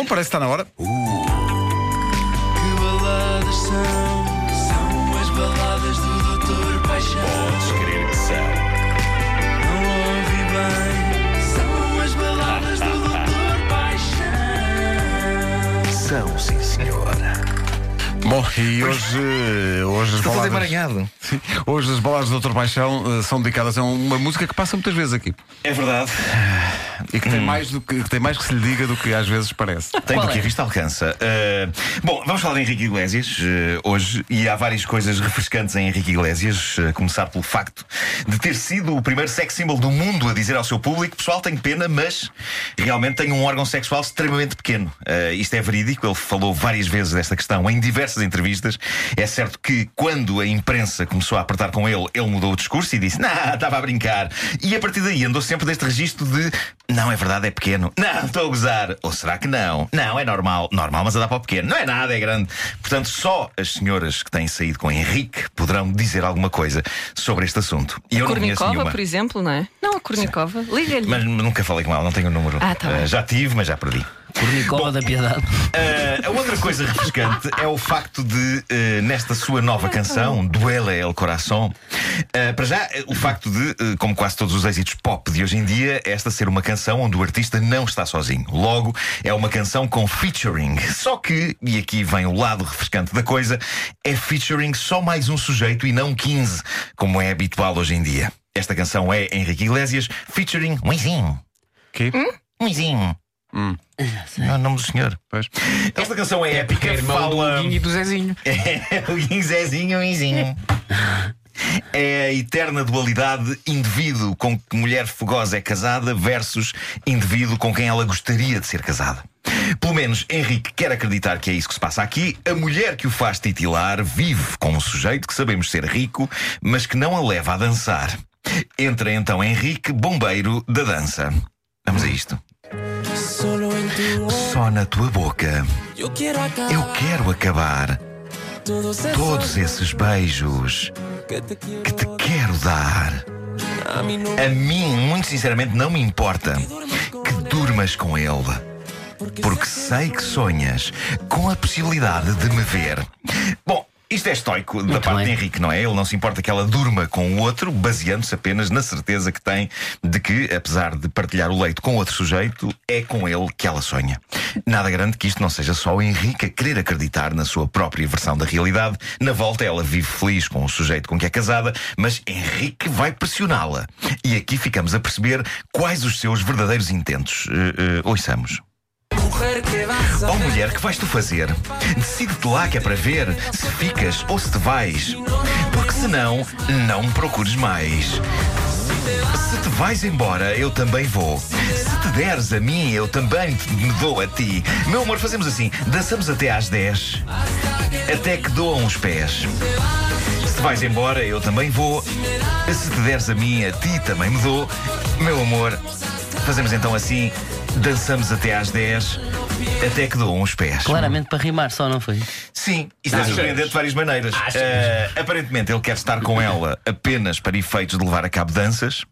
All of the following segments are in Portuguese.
Bom, parece que está na hora. Que baladas são? São as baladas do Doutor Paixão. Podes crer que são. Não ouvi bem. São as baladas do Doutor Paixão. São, sim, senhora. Bom, e hoje, hoje as Estou baladas, emaranhado. Sim, hoje as baladas do Dr. Paixão eh, são dedicadas a uma música que passa muitas vezes aqui. É verdade. E que, tem, mais do que, que tem mais que se lhe diga do que às vezes parece. Tem Qual do que é? a vista alcança. Uh, bom, vamos falar de Henrique Iglesias uh, hoje e há várias coisas refrescantes em Henrique Iglesias. Uh, começar pelo facto de ter sido o primeiro sex symbol do mundo a dizer ao seu público: pessoal, tenho pena, mas realmente tenho um órgão sexual extremamente pequeno. Uh, isto é verídico, ele falou várias vezes desta questão em diversas entrevistas. É certo que quando a imprensa começou a apertar com ele, ele mudou o discurso e disse: Não, estava a brincar. E a partir daí andou sempre deste registro de: Não, é verdade, é pequeno. Não, estou a gozar. Ou será que não? Não, é normal. Normal, mas a dar para o pequeno. Não é nada, é grande. Portanto, só as senhoras que têm saído com Henrique poderão dizer alguma coisa sobre este assunto. E eu Kornikova, nenhuma. por exemplo, não é? Não, a Kornikova. Liga-lhe. Mas nunca falei com ela, não tenho o número. Ah, tá bem. já tive, mas já perdi. Cornicova da Piedade. Uh, a outra coisa refrescante é o facto de, uh, nesta sua nova canção, Duela El Coração, uh, para já, uh, o facto de, uh, como quase todos os êxitos pop de hoje em dia, esta ser uma canção onde o artista não está sozinho. Logo, é uma canção com featuring. Só que, e aqui vem o lado refrescante da coisa, é featuring só mais um sujeito e não 15, como é habitual hoje em dia. Esta canção é Henrique Iglesias, featuring Luizinho. Que? Luizinho. É o nome do senhor. Pois. Esta canção é épica. É irmão fala... do Guinho e do Zezinho. É o Guinho Zezinho, o Guinzinho. É a eterna dualidade indivíduo com que mulher fogosa é casada versus indivíduo com quem ela gostaria de ser casada. Pelo menos Henrique quer acreditar que é isso que se passa aqui. A mulher que o faz titilar vive com um sujeito que sabemos ser rico, mas que não a leva a dançar. Entra então Henrique, bombeiro da dança. Vamos a isto. Só na tua boca eu quero acabar todos esses beijos que te quero dar. A mim, muito sinceramente, não me importa que durmas com ele. Porque sei que sonhas com a possibilidade de me ver. Bom, isto é estoico da Muito parte de bem. Henrique, não é? Ele não se importa que ela durma com o outro, baseando-se apenas na certeza que tem de que, apesar de partilhar o leito com outro sujeito, é com ele que ela sonha. Nada grande que isto não seja só o Henrique a querer acreditar na sua própria versão da realidade. Na volta, ela vive feliz com o sujeito com que é casada, mas Henrique vai pressioná-la. E aqui ficamos a perceber quais os seus verdadeiros intentos. Uh, uh, ouçamos. A Oh mulher, que vais tu fazer? Decide-te lá que é para ver se ficas ou se te vais. Porque senão, não me procures mais. Se te vais embora, eu também vou. Se te deres a mim, eu também me dou a ti. Meu amor, fazemos assim: dançamos até às 10, até que doam os pés. Se te vais embora, eu também vou. Se te deres a mim, a ti também me dou. Meu amor, fazemos então assim: dançamos até às 10, até que doam os pés. Claramente para rimar só, não foi? Sim, isso deve surpreender de várias maneiras. Eh, aparentemente, ele quer estar com ela apenas para efeitos de levar a cabo danças.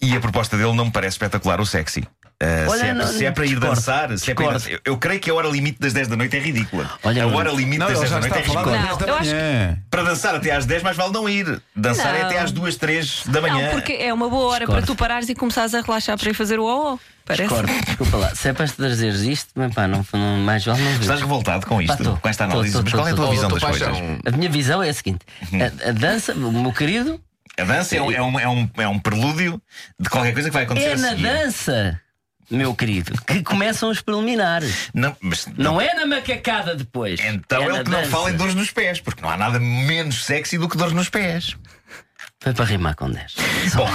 E a proposta dele não me parece espetacular ou sexy. Eh, Olha, se, é, não- se é para ir discordo, dançar, se é para ir eu, eu creio que a hora limite das 10 da noite é ridícula. Olha, a hora limite Não, das ele 10 já da noite é ridícula. das 10 Não, da eu acho manhã. Para dançar até às 10, mais vale não ir. Dançar é Não. até às 2, 3 da manhã. Não, porque é uma boa hora Discordo. para tu parares e começares a relaxar para ir fazer o ó Parece. Discordo. Desculpa lá. Se é para trazeres isto, bem, pá, não, não, mais vale não Estás ver. revoltado com isto, Pá, tô. com esta análise. tô, Mas tô, qual é a tua tô. visão das coisas? Paixão. A minha visão é a seguinte: a, a dança, o meu querido, A dança é um, é, um, é, um, é um prelúdio de qualquer coisa que vai acontecer é a na dança, meu querido, que começam os preliminares. Não, mas Não é na macacada depois. Então é ele na que não fala em dores nos pés, porque não há nada menos sexy do que dores nos pés. Foi para rimar com 10. Bom,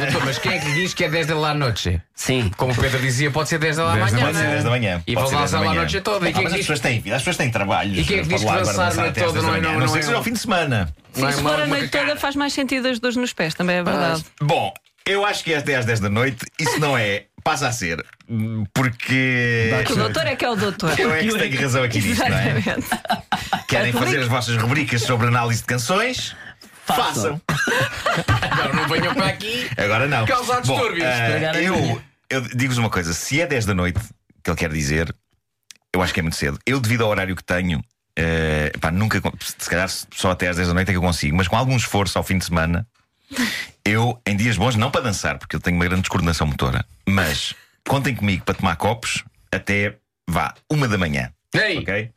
Doutor, Mas quem é que diz que é 10 da lá noite? Sim. Como o Pedro dizia, pode ser 10 da lá 10 da amanhã. pode ser 10 da manhã. E pode vão ser 10 da dançar lá a manhã. noite toda. E Ah, quem é mas que as pessoas têm vida, as pessoas têm trabalho. E quem é que diz que dançar a noite toda 10 da não é- manhã. não- Não não sei é se um- ao fim de semana. Sim, Não é se for a noite toda faz mais sentido as dores nos pés, também é verdade. Bom, eu acho que até às 10 da noite, isso não é, passa a ser. hum, Porque. Que o doutor é que é o doutor. Eu é que tenho razão aqui nisto, não é? Exatamente. Querem fazer as vossas rubricas sobre análise de canções? Façam. Agora não venham para aqui. Agora não. Causar Bom, distúrbios. eh, Estragar a eu, eu digo-vos uma coisa: se é 10 da noite que ele quer dizer, Eu acho que é muito cedo. Eu, devido ao horário que tenho, eh, pá, nunca. Se calhar só até às 10 da noite é que eu consigo, mas com algum esforço ao fim de semana, eu, em dias bons, não para dançar, porque eu tenho uma grande descoordenação motora, mas contem comigo para tomar copos até vá, uma da manhã. Ei! Ok?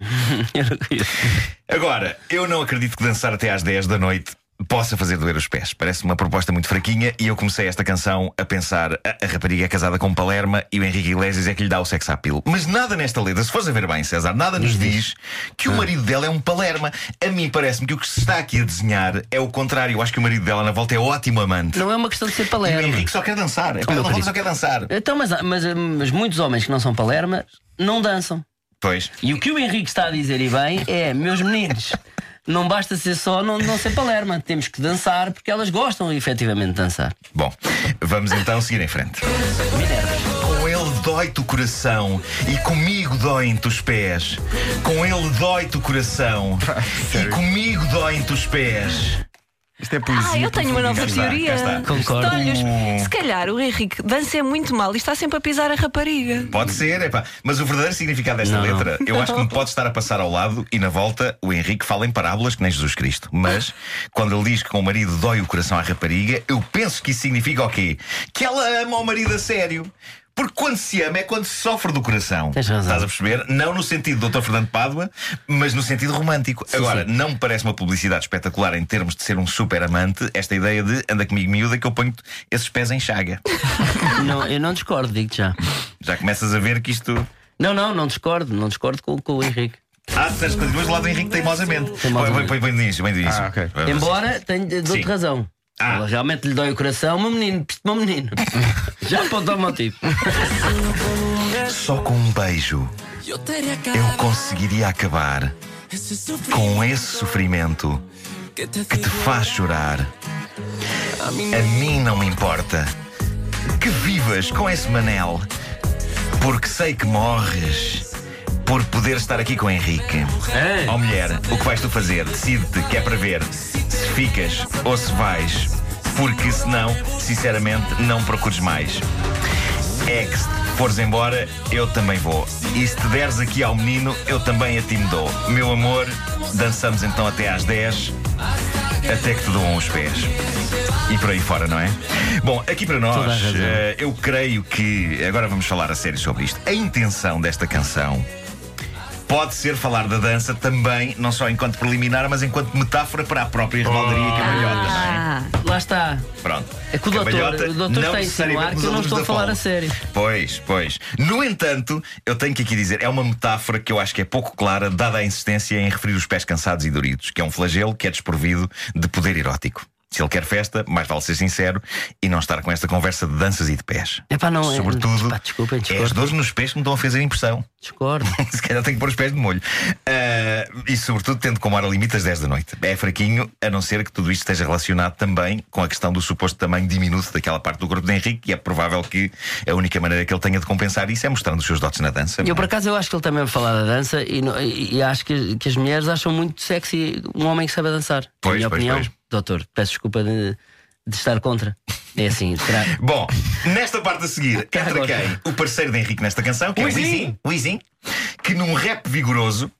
Agora, eu não acredito que dançar até às 10 da noite possa fazer doer os pés. Parece uma proposta muito fraquinha e eu comecei esta canção a pensar: a, a rapariga é casada com Palerma e o Henrique Iglesias é que lhe dá o sex appeal. Mas nada nesta letra, se fores a ver bem, César, nada nos diz que o marido dela é um Palerma. A mim parece-me que o que se está aqui a desenhar é o contrário. Eu acho que o marido dela na volta é ótimo amante. Não é uma questão de ser E o palerma. Henrique só quer dançar. É para ela querido. só quer dançar. Então, mas, mas, mas muitos homens que não são palermas não dançam. Pois. E o que o Henrique está a dizer, e bem, é: meus meninos, não basta ser só não, não ser palerma. Temos que dançar porque elas gostam efetivamente de dançar. Bom, vamos então seguir em frente. Com ele dói-te o coração e comigo doem-te os pés. Com ele dói-te o coração e comigo doem-te os pés. Isto é poesia. Ah, eu tenho uma nova teoria. está. Concordo. Olha, se calhar o Henrique dança muito mal e está sempre a pisar a rapariga. Pode ser, epá. mas o verdadeiro significado desta Não, não. letra eu acho que me pode estar a passar ao lado e na volta o Henrique fala em parábolas que nem Jesus Cristo. Mas quando ele diz que com o marido dói o coração à rapariga, eu penso que isso significa o quê? Que ela ama o marido a sério. Porque quando se ama é quando se sofre do coração. Tens razão. Estás a perceber? Não no sentido do Dr. Fernando Pádua, mas no sentido romântico. Agora, sim. não me parece uma publicidade espetacular em termos de ser um super amante esta ideia de anda comigo miúda que eu ponho esses pés em chaga. Não, eu não discordo, digo-te já. Já começas a ver que isto. Não, não, não discordo. Não discordo com, com o Henrique. Ah, disseste continuas do lado do Henrique teimosamente. Teimosamente. Põe, põe, põe do início, põe do início. Ah, ok. Vamos. Embora tenha, dou-te Sim. razão. Ah. Ela realmente lhe dói o coração, meu menino, piste, meu menino. Já apontou o motivo. Só com um beijo eu conseguiria acabar com esse sofrimento que te faz chorar. A mim não me importa que vivas com esse manel, porque sei que morres por poder estar aqui com o Henrique. Ó mulher, o que vais tu fazer? Decide-te, que é para ver se ficas ou se vais, porque senão, sinceramente, não procures mais. É que se fores embora, eu também vou. E se te deres aqui ao menino, eu também a ti me dou. Meu amor, dançamos então até às 10, até que te doam os pés. E por aí fora, não é? Bom, aqui para nós, eh, eu creio que. Agora vamos falar a sério sobre isto. A intenção desta canção. Pode ser falar da dança também, não só enquanto preliminar, mas enquanto metáfora para a própria rebaldaria e cambalhota, não é? Ah, Lá está. Pronto. É que o doutor, o doutor não está a insinuar que eu não estou a falar a sério. Pois, pois. No entanto, eu tenho que aqui dizer, é uma metáfora que eu acho que é pouco clara, dada a insistência em referir os pés cansados e doridos, que é um flagelo que é desprovido de poder erótico. Se ele quer festa, mais vale ser sincero e não estar com esta conversa de danças e de pés. Epá, não é- Sobretudo, Pá, desculpem, é as dores nos pés que me estão a fazer impressão. Discordo. Se calhar tenho que pôr os pés de molho. Ah, e sobretudo tendo como hora limite às 10 da noite. É fraquinho, a não ser que tudo isto esteja relacionado também com a questão do suposto tamanho diminuto daquela parte do corpo de Henrique, e é provável que a única maneira que ele tenha de compensar isso é mostrando os seus dotes na dança. Eu, não é? por acaso, eu acho que ele também vai falar da dança e, e- e acho que, que as mulheres acham muito sexy um homem que sabe dançar. Na Pois, minha pois, opinião, pois. Doutor, peço desculpa de, de estar contra. É assim, será. Bom, nesta parte a seguir, entra quem? O parceiro de Henrique nesta canção, que é o Wisin, que num rap vigoroso